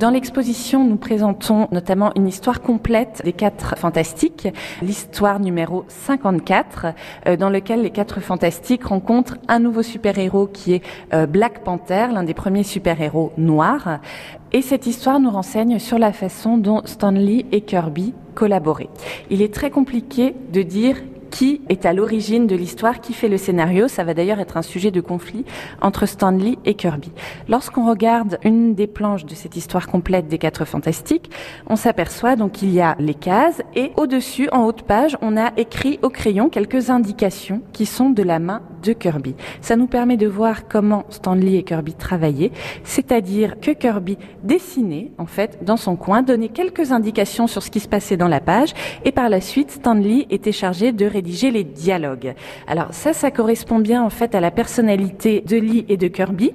Dans l'exposition, nous présentons notamment une histoire complète des quatre fantastiques, l'histoire numéro 54, euh, dans lequel les quatre fantastiques rencontrent un nouveau super-héros qui est euh, Black Panther, l'un des premiers super-héros noirs. Et cette histoire nous renseigne sur la façon dont Stanley et Kirby collaboraient. Il est très compliqué de dire qui est à l'origine de l'histoire, qui fait le scénario. Ça va d'ailleurs être un sujet de conflit entre Stanley et Kirby. Lorsqu'on regarde une des planches de cette histoire complète des quatre fantastiques, on s'aperçoit donc qu'il y a les cases et au-dessus, en haute page, on a écrit au crayon quelques indications qui sont de la main de Kirby. Ça nous permet de voir comment Stanley et Kirby travaillaient, c'est-à-dire que Kirby dessinait, en fait, dans son coin, donnait quelques indications sur ce qui se passait dans la page et par la suite, Stanley était chargé de rédiger les dialogues. Alors ça, ça correspond bien en fait à la personnalité de Lee et de Kirby.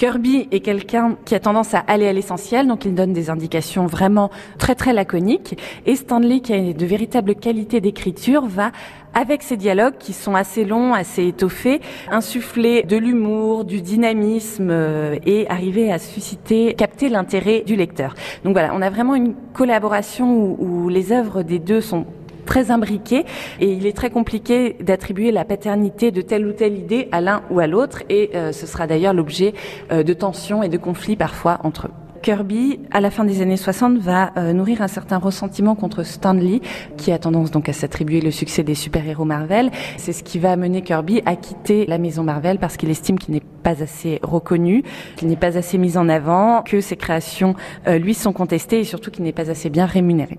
Kirby est quelqu'un qui a tendance à aller à l'essentiel, donc il donne des indications vraiment très très laconiques. Et Stanley, qui a de véritables qualités d'écriture, va avec ses dialogues qui sont assez longs, assez étoffés, insuffler de l'humour, du dynamisme euh, et arriver à susciter, capter l'intérêt du lecteur. Donc voilà, on a vraiment une collaboration où, où les œuvres des deux sont très imbriqué et il est très compliqué d'attribuer la paternité de telle ou telle idée à l'un ou à l'autre et euh, ce sera d'ailleurs l'objet euh, de tensions et de conflits parfois entre eux. Kirby, à la fin des années 60, va euh, nourrir un certain ressentiment contre Stanley, qui a tendance donc à s'attribuer le succès des super-héros Marvel. C'est ce qui va amener Kirby à quitter la maison Marvel parce qu'il estime qu'il n'est pas assez reconnu, qu'il n'est pas assez mis en avant, que ses créations lui sont contestées et surtout qu'il n'est pas assez bien rémunéré.